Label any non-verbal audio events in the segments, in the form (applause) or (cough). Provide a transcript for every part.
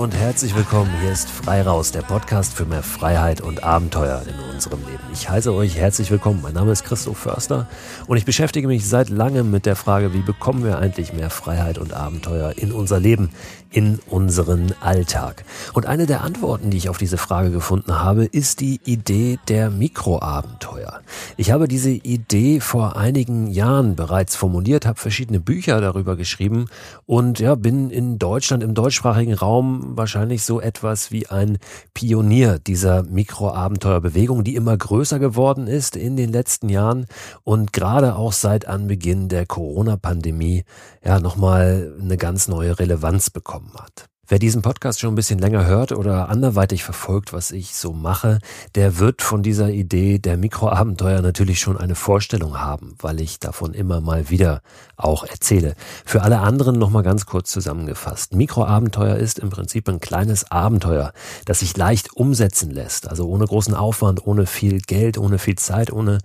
Und herzlich willkommen. Hier ist Frei Raus, der Podcast für mehr Freiheit und Abenteuer in unserem Leben. Ich heiße euch herzlich willkommen. Mein Name ist Christoph Förster und ich beschäftige mich seit langem mit der Frage, wie bekommen wir eigentlich mehr Freiheit und Abenteuer in unser Leben, in unseren Alltag. Und eine der Antworten, die ich auf diese Frage gefunden habe, ist die Idee der Mikroabenteuer. Ich habe diese Idee vor einigen Jahren bereits formuliert, habe verschiedene Bücher darüber geschrieben und ja, bin in Deutschland im deutschsprachigen Raum wahrscheinlich so etwas wie ein Pionier dieser Mikroabenteuerbewegung, die immer größer geworden ist in den letzten Jahren und gerade auch seit Anbeginn der Corona-Pandemie ja nochmal eine ganz neue Relevanz bekommen hat. Wer diesen Podcast schon ein bisschen länger hört oder anderweitig verfolgt, was ich so mache, der wird von dieser Idee der Mikroabenteuer natürlich schon eine Vorstellung haben, weil ich davon immer mal wieder auch erzähle. Für alle anderen nochmal ganz kurz zusammengefasst. Mikroabenteuer ist im Prinzip ein kleines Abenteuer, das sich leicht umsetzen lässt, also ohne großen Aufwand, ohne viel Geld, ohne viel Zeit, ohne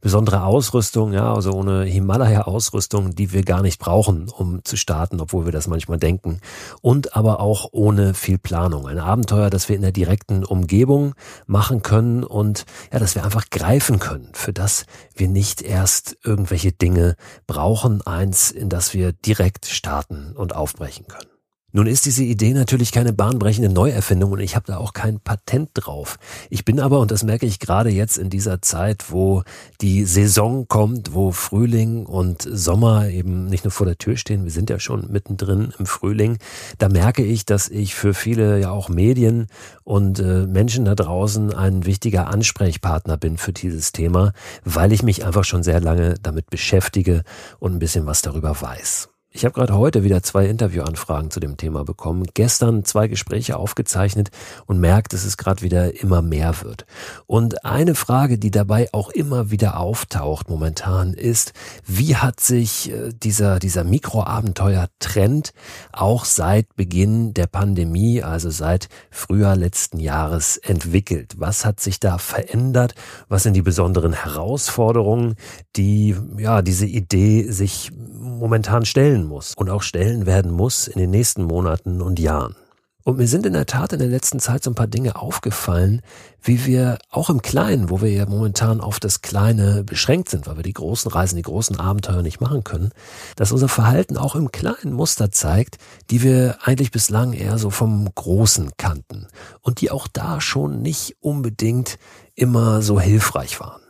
besondere Ausrüstung, ja, also ohne Himalaya-Ausrüstung, die wir gar nicht brauchen, um zu starten, obwohl wir das manchmal denken. Und aber auch auch ohne viel Planung. Ein Abenteuer, das wir in der direkten Umgebung machen können und ja, dass wir einfach greifen können, für das wir nicht erst irgendwelche Dinge brauchen, eins, in das wir direkt starten und aufbrechen können. Nun ist diese Idee natürlich keine bahnbrechende Neuerfindung und ich habe da auch kein Patent drauf. Ich bin aber, und das merke ich gerade jetzt in dieser Zeit, wo die Saison kommt, wo Frühling und Sommer eben nicht nur vor der Tür stehen, wir sind ja schon mittendrin im Frühling, da merke ich, dass ich für viele ja auch Medien und äh, Menschen da draußen ein wichtiger Ansprechpartner bin für dieses Thema, weil ich mich einfach schon sehr lange damit beschäftige und ein bisschen was darüber weiß. Ich habe gerade heute wieder zwei Interviewanfragen zu dem Thema bekommen, gestern zwei Gespräche aufgezeichnet und merkt, dass es gerade wieder immer mehr wird. Und eine Frage, die dabei auch immer wieder auftaucht momentan ist, wie hat sich äh, dieser, dieser Mikroabenteuer-Trend auch seit Beginn der Pandemie, also seit Frühjahr letzten Jahres entwickelt? Was hat sich da verändert? Was sind die besonderen Herausforderungen, die ja diese Idee sich momentan stellen muss und auch stellen werden muss in den nächsten Monaten und Jahren. Und mir sind in der Tat in der letzten Zeit so ein paar Dinge aufgefallen, wie wir auch im Kleinen, wo wir ja momentan auf das Kleine beschränkt sind, weil wir die großen Reisen, die großen Abenteuer nicht machen können, dass unser Verhalten auch im kleinen Muster zeigt, die wir eigentlich bislang eher so vom Großen kannten und die auch da schon nicht unbedingt immer so hilfreich waren.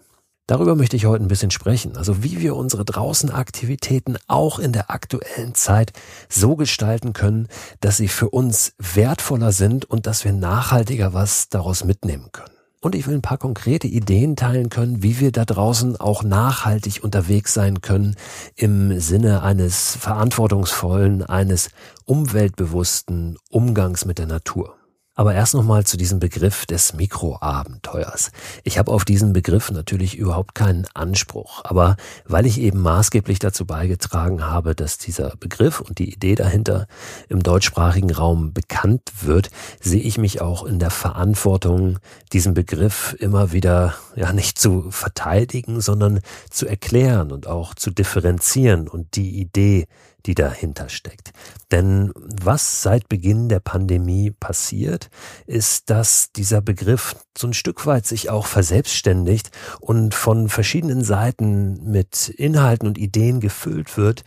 Darüber möchte ich heute ein bisschen sprechen. Also wie wir unsere Draußenaktivitäten auch in der aktuellen Zeit so gestalten können, dass sie für uns wertvoller sind und dass wir nachhaltiger was daraus mitnehmen können. Und ich will ein paar konkrete Ideen teilen können, wie wir da draußen auch nachhaltig unterwegs sein können im Sinne eines verantwortungsvollen, eines umweltbewussten Umgangs mit der Natur. Aber erst nochmal zu diesem Begriff des Mikroabenteuers. Ich habe auf diesen Begriff natürlich überhaupt keinen Anspruch, aber weil ich eben maßgeblich dazu beigetragen habe, dass dieser Begriff und die Idee dahinter im deutschsprachigen Raum bekannt wird, sehe ich mich auch in der Verantwortung, diesen Begriff immer wieder ja nicht zu verteidigen, sondern zu erklären und auch zu differenzieren und die Idee die dahinter steckt. Denn was seit Beginn der Pandemie passiert, ist, dass dieser Begriff so ein Stück weit sich auch verselbstständigt und von verschiedenen Seiten mit Inhalten und Ideen gefüllt wird,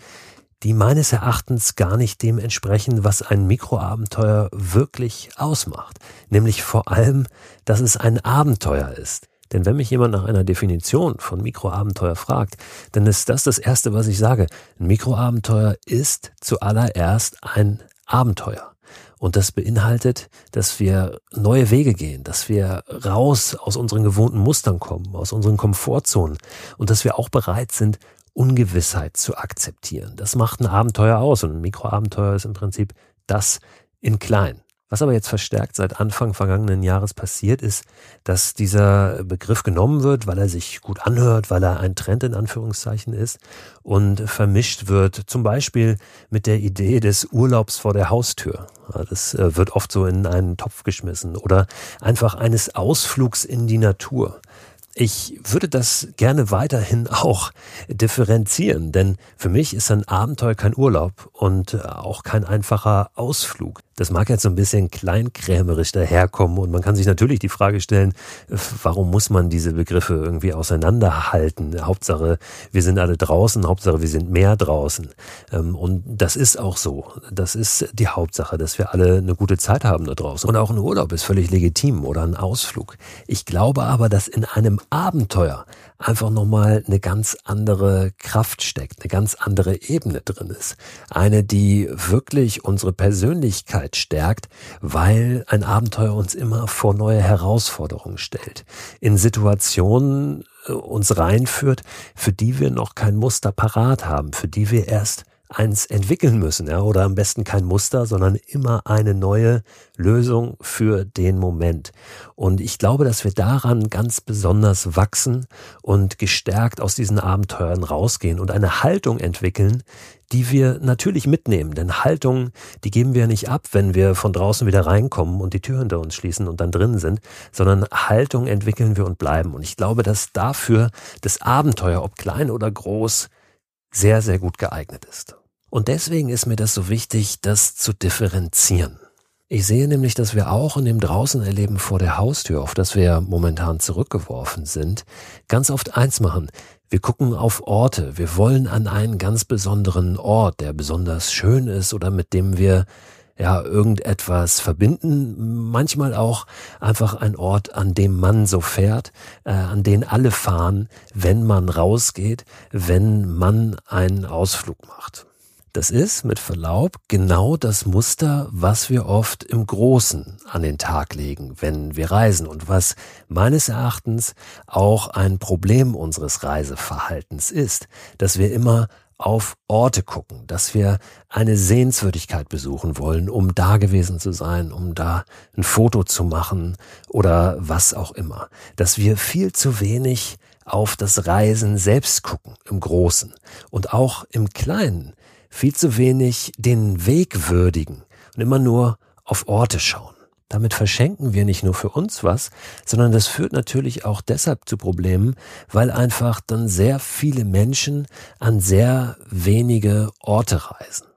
die meines Erachtens gar nicht dem entsprechen, was ein Mikroabenteuer wirklich ausmacht. Nämlich vor allem, dass es ein Abenteuer ist. Denn wenn mich jemand nach einer Definition von Mikroabenteuer fragt, dann ist das das Erste, was ich sage. Ein Mikroabenteuer ist zuallererst ein Abenteuer. Und das beinhaltet, dass wir neue Wege gehen, dass wir raus aus unseren gewohnten Mustern kommen, aus unseren Komfortzonen und dass wir auch bereit sind, Ungewissheit zu akzeptieren. Das macht ein Abenteuer aus und ein Mikroabenteuer ist im Prinzip das in klein. Was aber jetzt verstärkt seit Anfang vergangenen Jahres passiert ist, dass dieser Begriff genommen wird, weil er sich gut anhört, weil er ein Trend in Anführungszeichen ist und vermischt wird, zum Beispiel mit der Idee des Urlaubs vor der Haustür. Das äh, wird oft so in einen Topf geschmissen oder einfach eines Ausflugs in die Natur. Ich würde das gerne weiterhin (laughs) auch differenzieren, denn für mich ist ein Abenteuer kein Urlaub und auch kein einfacher Ausflug. Das mag jetzt so ein bisschen kleinkrämerisch daherkommen und man kann sich natürlich die Frage stellen, warum muss man diese Begriffe irgendwie auseinanderhalten? Hauptsache, wir sind alle draußen, Hauptsache, wir sind mehr draußen. Ähm, und das ist auch so. Das ist die Hauptsache, dass wir alle eine gute Zeit haben da draußen. Und auch ein Urlaub ist völlig legitim oder ein Ausflug. Ich glaube aber, dass in einem Abenteuer einfach nochmal eine ganz andere Kraft steckt, eine ganz andere Ebene drin ist. Eine, die wirklich unsere Persönlichkeit stärkt, weil ein Abenteuer uns immer vor neue Herausforderungen stellt. In Situationen äh, uns reinführt, für die wir noch kein Muster parat haben, für die wir erst eins entwickeln müssen, ja, oder am besten kein Muster, sondern immer eine neue Lösung für den Moment. Und ich glaube, dass wir daran ganz besonders wachsen und gestärkt aus diesen Abenteuern rausgehen und eine Haltung entwickeln, die wir natürlich mitnehmen. Denn Haltung, die geben wir nicht ab, wenn wir von draußen wieder reinkommen und die Tür hinter uns schließen und dann drinnen sind, sondern Haltung entwickeln wir und bleiben. Und ich glaube, dass dafür das Abenteuer, ob klein oder groß, sehr, sehr gut geeignet ist. Und deswegen ist mir das so wichtig, das zu differenzieren. Ich sehe nämlich, dass wir auch in dem draußen erleben vor der Haustür, auf das wir momentan zurückgeworfen sind, ganz oft eins machen. Wir gucken auf Orte. Wir wollen an einen ganz besonderen Ort, der besonders schön ist oder mit dem wir ja, irgendetwas verbinden. Manchmal auch einfach ein Ort, an dem man so fährt, äh, an den alle fahren, wenn man rausgeht, wenn man einen Ausflug macht. Das ist, mit Verlaub, genau das Muster, was wir oft im Großen an den Tag legen, wenn wir reisen und was meines Erachtens auch ein Problem unseres Reiseverhaltens ist, dass wir immer auf Orte gucken, dass wir eine Sehenswürdigkeit besuchen wollen, um da gewesen zu sein, um da ein Foto zu machen oder was auch immer. Dass wir viel zu wenig auf das Reisen selbst gucken, im Großen und auch im Kleinen viel zu wenig den Weg würdigen und immer nur auf Orte schauen. Damit verschenken wir nicht nur für uns was, sondern das führt natürlich auch deshalb zu Problemen, weil einfach dann sehr viele Menschen an sehr wenige Orte reisen.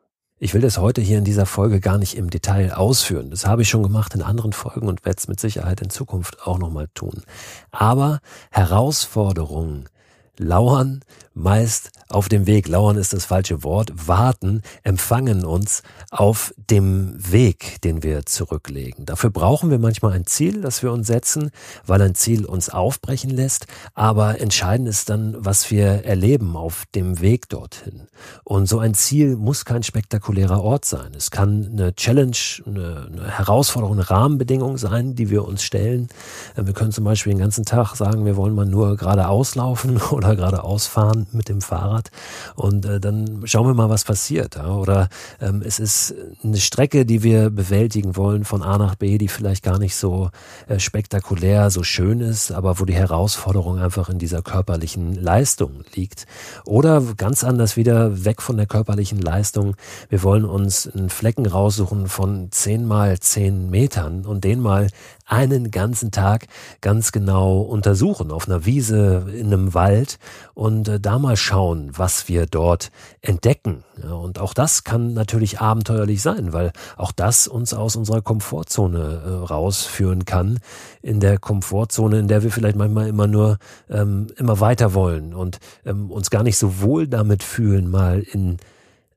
Ich will das heute hier in dieser Folge gar nicht im Detail ausführen. Das habe ich schon gemacht in anderen Folgen und werde es mit Sicherheit in Zukunft auch nochmal tun. Aber Herausforderungen lauern meist auf dem Weg, lauern ist das falsche Wort, warten, empfangen uns auf dem Weg, den wir zurücklegen. Dafür brauchen wir manchmal ein Ziel, das wir uns setzen, weil ein Ziel uns aufbrechen lässt, aber entscheidend ist dann, was wir erleben auf dem Weg dorthin. Und so ein Ziel muss kein spektakulärer Ort sein. Es kann eine Challenge, eine, eine Herausforderung, eine Rahmenbedingung sein, die wir uns stellen. Wir können zum Beispiel den ganzen Tag sagen, wir wollen mal nur geradeaus laufen (laughs) oder geradeaus fahren mit dem Fahrrad und äh, dann schauen wir mal, was passiert. Ja? Oder ähm, es ist eine Strecke, die wir bewältigen wollen von A nach B, die vielleicht gar nicht so äh, spektakulär, so schön ist, aber wo die Herausforderung einfach in dieser körperlichen Leistung liegt. Oder ganz anders wieder weg von der körperlichen Leistung. Wir wollen uns einen Flecken raussuchen von zehn mal zehn Metern und den mal einen ganzen Tag ganz genau untersuchen auf einer Wiese, in einem Wald und äh, da mal schauen, was wir dort entdecken. Und auch das kann natürlich abenteuerlich sein, weil auch das uns aus unserer Komfortzone äh, rausführen kann. In der Komfortzone, in der wir vielleicht manchmal immer nur ähm, immer weiter wollen und ähm, uns gar nicht so wohl damit fühlen, mal in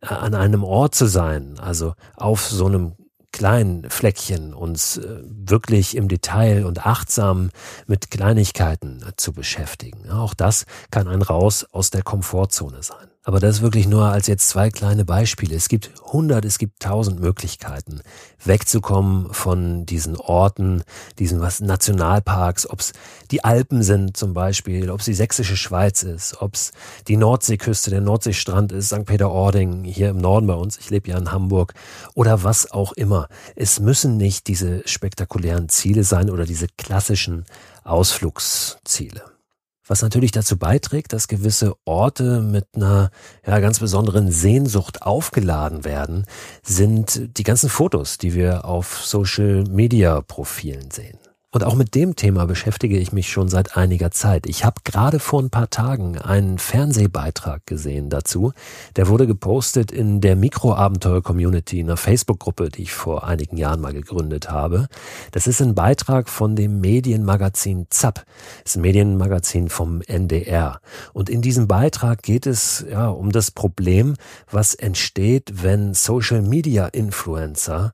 äh, an einem Ort zu sein, also auf so einem kleinen Fleckchen uns äh, wirklich im Detail und achtsam mit Kleinigkeiten zu beschäftigen. Auch das kann ein Raus aus der Komfortzone sein. Aber das wirklich nur als jetzt zwei kleine Beispiele. Es gibt hundert, es gibt tausend Möglichkeiten, wegzukommen von diesen Orten, diesen was Nationalparks, ob es die Alpen sind zum Beispiel, ob es die sächsische Schweiz ist, ob es die Nordseeküste, der Nordseestrand ist, St. Peter-Ording hier im Norden bei uns, ich lebe ja in Hamburg, oder was auch immer. Es müssen nicht diese spektakulären Ziele sein oder diese klassischen Ausflugsziele was natürlich dazu beiträgt, dass gewisse Orte mit einer ja, ganz besonderen Sehnsucht aufgeladen werden, sind die ganzen Fotos, die wir auf Social Media Profilen sehen. Und auch mit dem Thema beschäftige ich mich schon seit einiger Zeit. Ich habe gerade vor ein paar Tagen einen Fernsehbeitrag gesehen dazu. Der wurde gepostet in der Mikroabenteuer-Community, einer Facebook-Gruppe, die ich vor einigen Jahren mal gegründet habe. Das ist ein Beitrag von dem Medienmagazin ZAP. Das ist ein Medienmagazin vom NDR. Und in diesem Beitrag geht es ja um das Problem, was entsteht, wenn Social Media Influencer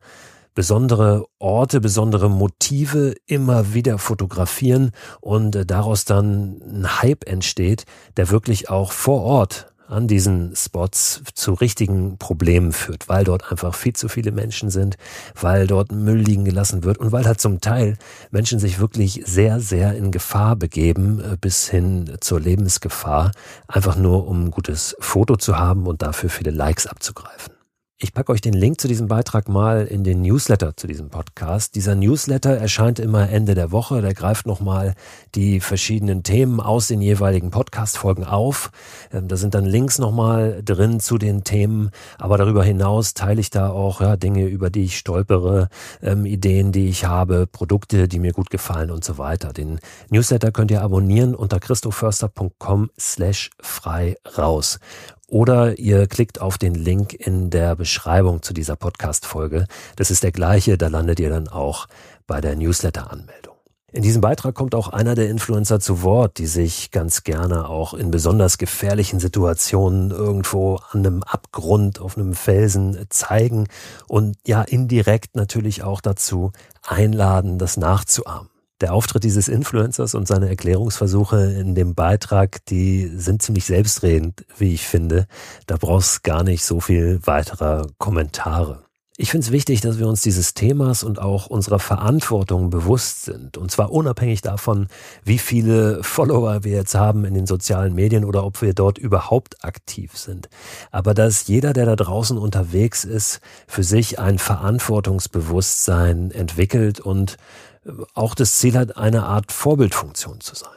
besondere Orte, besondere Motive immer wieder fotografieren und äh, daraus dann ein Hype entsteht, der wirklich auch vor Ort an diesen Spots zu richtigen Problemen führt, weil dort einfach viel zu viele Menschen sind, weil dort Müll liegen gelassen wird und weil halt zum Teil Menschen sich wirklich sehr, sehr in Gefahr begeben, äh, bis hin zur Lebensgefahr, einfach nur um ein gutes Foto zu haben und dafür viele Likes abzugreifen. Ich packe euch den Link zu diesem Beitrag mal in den Newsletter zu diesem Podcast. Dieser Newsletter erscheint immer Ende der Woche. Der greift nochmal die verschiedenen Themen aus den jeweiligen Podcast-Folgen auf. Ähm, da sind dann Links nochmal drin zu den Themen. Aber darüber hinaus teile ich da auch ja, Dinge, über die ich stolpere, ähm, Ideen, die ich habe, Produkte, die mir gut gefallen und so weiter. Den Newsletter könnt ihr abonnieren unter christoförster.com slash frei raus. Oder ihr klickt auf den Link in der Beschreibung zu dieser Podcast-Folge. Das ist der gleiche, da landet ihr dann auch bei der Newsletter-Anmeldung. In diesem Beitrag kommt auch einer der Influencer zu Wort, die sich ganz gerne auch in besonders gefährlichen Situationen irgendwo an einem Abgrund, auf einem Felsen zeigen und ja indirekt natürlich auch dazu einladen, das nachzuahmen. Der Auftritt dieses Influencers und seine Erklärungsversuche in dem Beitrag, die sind ziemlich selbstredend, wie ich finde. Da brauchst gar nicht so viel weiterer Kommentare. Ich finde es wichtig, dass wir uns dieses Themas und auch unserer Verantwortung bewusst sind. Und zwar unabhängig davon, wie viele Follower wir jetzt haben in den sozialen Medien oder ob wir dort überhaupt aktiv sind. Aber dass jeder, der da draußen unterwegs ist, für sich ein Verantwortungsbewusstsein entwickelt und auch das Ziel hat, eine Art Vorbildfunktion zu sein.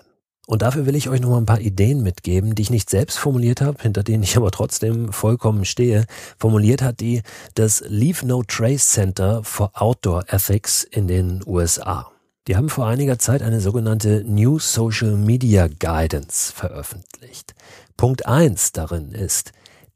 Und dafür will ich euch noch mal ein paar Ideen mitgeben, die ich nicht selbst formuliert habe, hinter denen ich aber trotzdem vollkommen stehe. Formuliert hat die das Leave No Trace Center for Outdoor Ethics in den USA. Die haben vor einiger Zeit eine sogenannte New Social Media Guidance veröffentlicht. Punkt eins darin ist,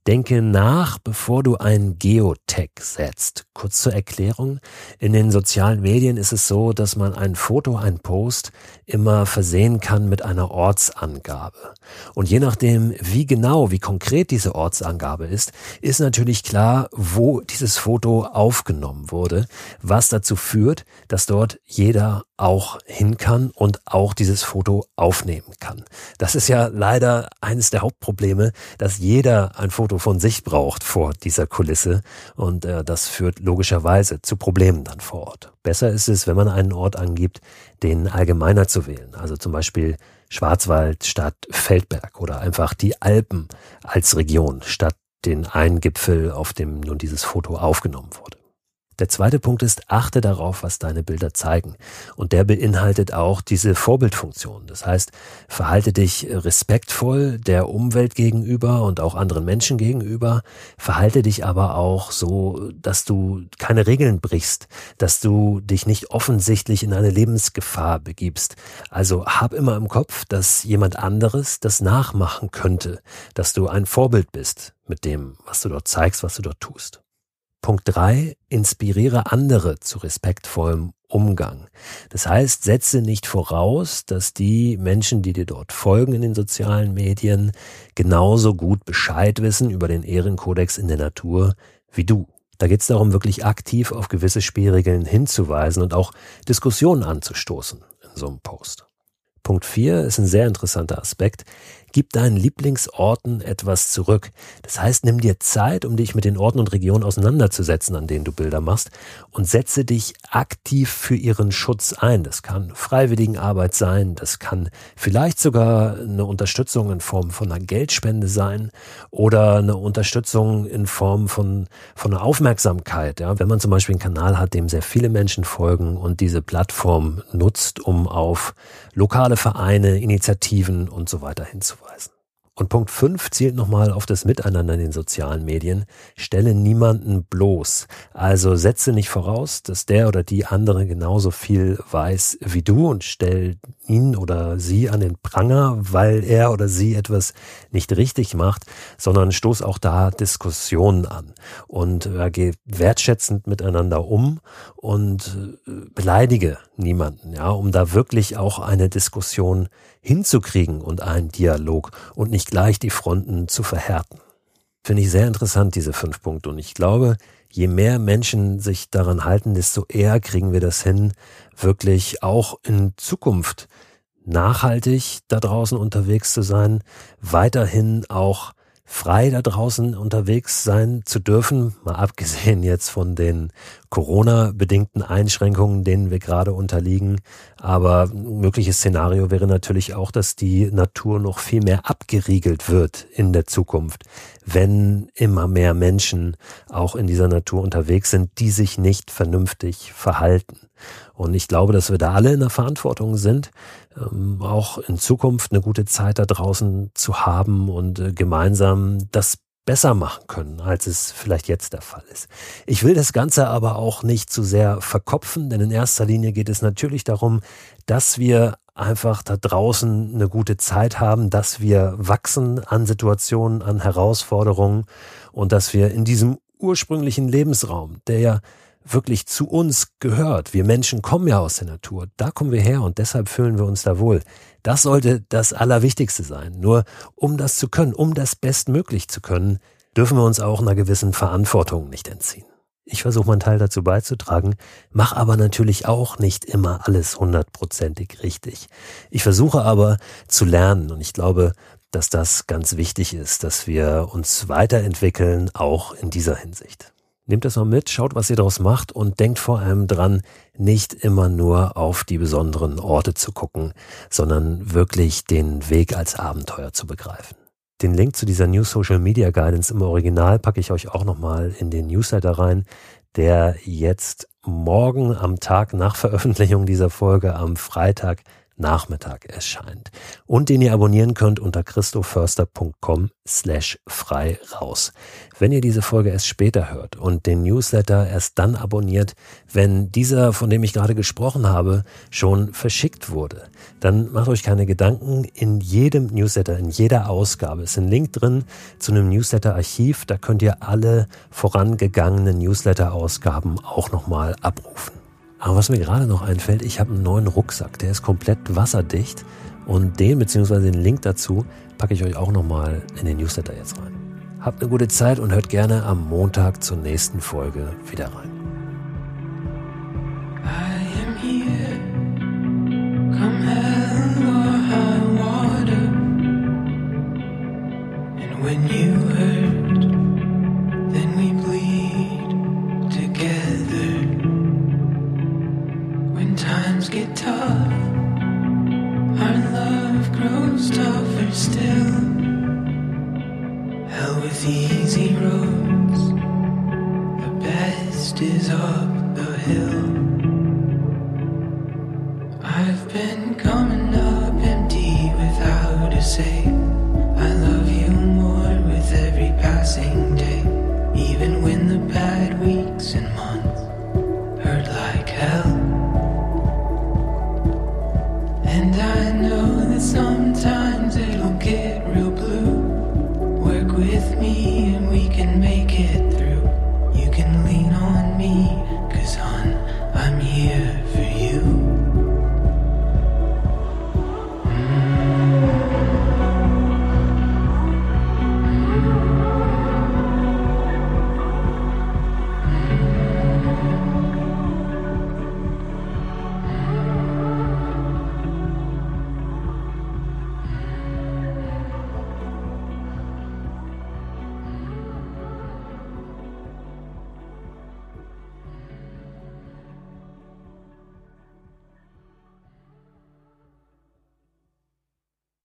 Denke nach, bevor du ein Geotag setzt. Kurz zur Erklärung. In den sozialen Medien ist es so, dass man ein Foto, ein Post immer versehen kann mit einer Ortsangabe. Und je nachdem, wie genau, wie konkret diese Ortsangabe ist, ist natürlich klar, wo dieses Foto aufgenommen wurde, was dazu führt, dass dort jeder auch hin kann und auch dieses Foto aufnehmen kann. Das ist ja leider eines der Hauptprobleme, dass jeder ein Foto von sich braucht vor dieser Kulisse und äh, das führt logischerweise zu Problemen dann vor Ort. Besser ist es, wenn man einen Ort angibt, den allgemeiner zu wählen, also zum Beispiel Schwarzwald statt Feldberg oder einfach die Alpen als Region statt den einen Gipfel, auf dem nun dieses Foto aufgenommen wurde. Der zweite Punkt ist, achte darauf, was deine Bilder zeigen. Und der beinhaltet auch diese Vorbildfunktion. Das heißt, verhalte dich respektvoll der Umwelt gegenüber und auch anderen Menschen gegenüber. Verhalte dich aber auch so, dass du keine Regeln brichst, dass du dich nicht offensichtlich in eine Lebensgefahr begibst. Also hab immer im Kopf, dass jemand anderes das nachmachen könnte, dass du ein Vorbild bist mit dem, was du dort zeigst, was du dort tust. Punkt drei: Inspiriere andere zu respektvollem Umgang. Das heißt, setze nicht voraus, dass die Menschen, die dir dort folgen in den sozialen Medien, genauso gut Bescheid wissen über den Ehrenkodex in der Natur wie du. Da geht es darum, wirklich aktiv auf gewisse Spielregeln hinzuweisen und auch Diskussionen anzustoßen in so einem Post. Punkt 4 ist ein sehr interessanter Aspekt. Gib deinen Lieblingsorten etwas zurück. Das heißt, nimm dir Zeit, um dich mit den Orten und Regionen auseinanderzusetzen, an denen du Bilder machst und setze dich aktiv für ihren Schutz ein. Das kann Freiwilligenarbeit sein, das kann vielleicht sogar eine Unterstützung in Form von einer Geldspende sein oder eine Unterstützung in Form von, von einer Aufmerksamkeit. Ja, wenn man zum Beispiel einen Kanal hat, dem sehr viele Menschen folgen und diese Plattform nutzt, um auf lokale Vereine, Initiativen und so weiter hinzuweisen. Und Punkt 5 zielt nochmal auf das Miteinander in den sozialen Medien. Stelle niemanden bloß. Also setze nicht voraus, dass der oder die andere genauso viel weiß wie du und stell ihn oder sie an den Pranger, weil er oder sie etwas nicht richtig macht, sondern stoß auch da Diskussionen an und äh, geh wertschätzend miteinander um und äh, beleidige niemanden, ja, um da wirklich auch eine Diskussion hinzukriegen und einen Dialog und nicht gleich die Fronten zu verhärten. Finde ich sehr interessant, diese fünf Punkte. Und ich glaube, je mehr Menschen sich daran halten, desto eher kriegen wir das hin, wirklich auch in Zukunft nachhaltig da draußen unterwegs zu sein, weiterhin auch frei da draußen unterwegs sein zu dürfen, mal abgesehen jetzt von den Corona-bedingten Einschränkungen, denen wir gerade unterliegen. Aber ein mögliches Szenario wäre natürlich auch, dass die Natur noch viel mehr abgeriegelt wird in der Zukunft, wenn immer mehr Menschen auch in dieser Natur unterwegs sind, die sich nicht vernünftig verhalten. Und ich glaube, dass wir da alle in der Verantwortung sind, ähm, auch in Zukunft eine gute Zeit da draußen zu haben und äh, gemeinsam das besser machen können, als es vielleicht jetzt der Fall ist. Ich will das Ganze aber auch nicht zu sehr verkopfen, denn in erster Linie geht es natürlich darum, dass wir einfach da draußen eine gute Zeit haben, dass wir wachsen an Situationen, an Herausforderungen und dass wir in diesem ursprünglichen Lebensraum, der ja wirklich zu uns gehört. Wir Menschen kommen ja aus der Natur, da kommen wir her und deshalb fühlen wir uns da wohl. Das sollte das Allerwichtigste sein. Nur um das zu können, um das bestmöglich zu können, dürfen wir uns auch einer gewissen Verantwortung nicht entziehen. Ich versuche meinen Teil dazu beizutragen, mache aber natürlich auch nicht immer alles hundertprozentig richtig. Ich versuche aber zu lernen und ich glaube, dass das ganz wichtig ist, dass wir uns weiterentwickeln, auch in dieser Hinsicht. Nehmt das mal mit, schaut, was ihr daraus macht und denkt vor allem dran, nicht immer nur auf die besonderen Orte zu gucken, sondern wirklich den Weg als Abenteuer zu begreifen. Den Link zu dieser New Social Media Guidance im Original packe ich euch auch nochmal in den Newsletter rein, der jetzt morgen am Tag nach Veröffentlichung dieser Folge am Freitag Nachmittag erscheint und den ihr abonnieren könnt unter christoförster.com slash frei raus. Wenn ihr diese Folge erst später hört und den Newsletter erst dann abonniert, wenn dieser, von dem ich gerade gesprochen habe, schon verschickt wurde, dann macht euch keine Gedanken. In jedem Newsletter, in jeder Ausgabe ist ein Link drin zu einem Newsletter-Archiv. Da könnt ihr alle vorangegangenen Newsletter-Ausgaben auch nochmal abrufen. Aber was mir gerade noch einfällt, ich habe einen neuen Rucksack, der ist komplett wasserdicht und den bzw. den Link dazu packe ich euch auch nochmal in den Newsletter jetzt rein. Habt eine gute Zeit und hört gerne am Montag zur nächsten Folge wieder rein. Easy roads, the best is up the hill.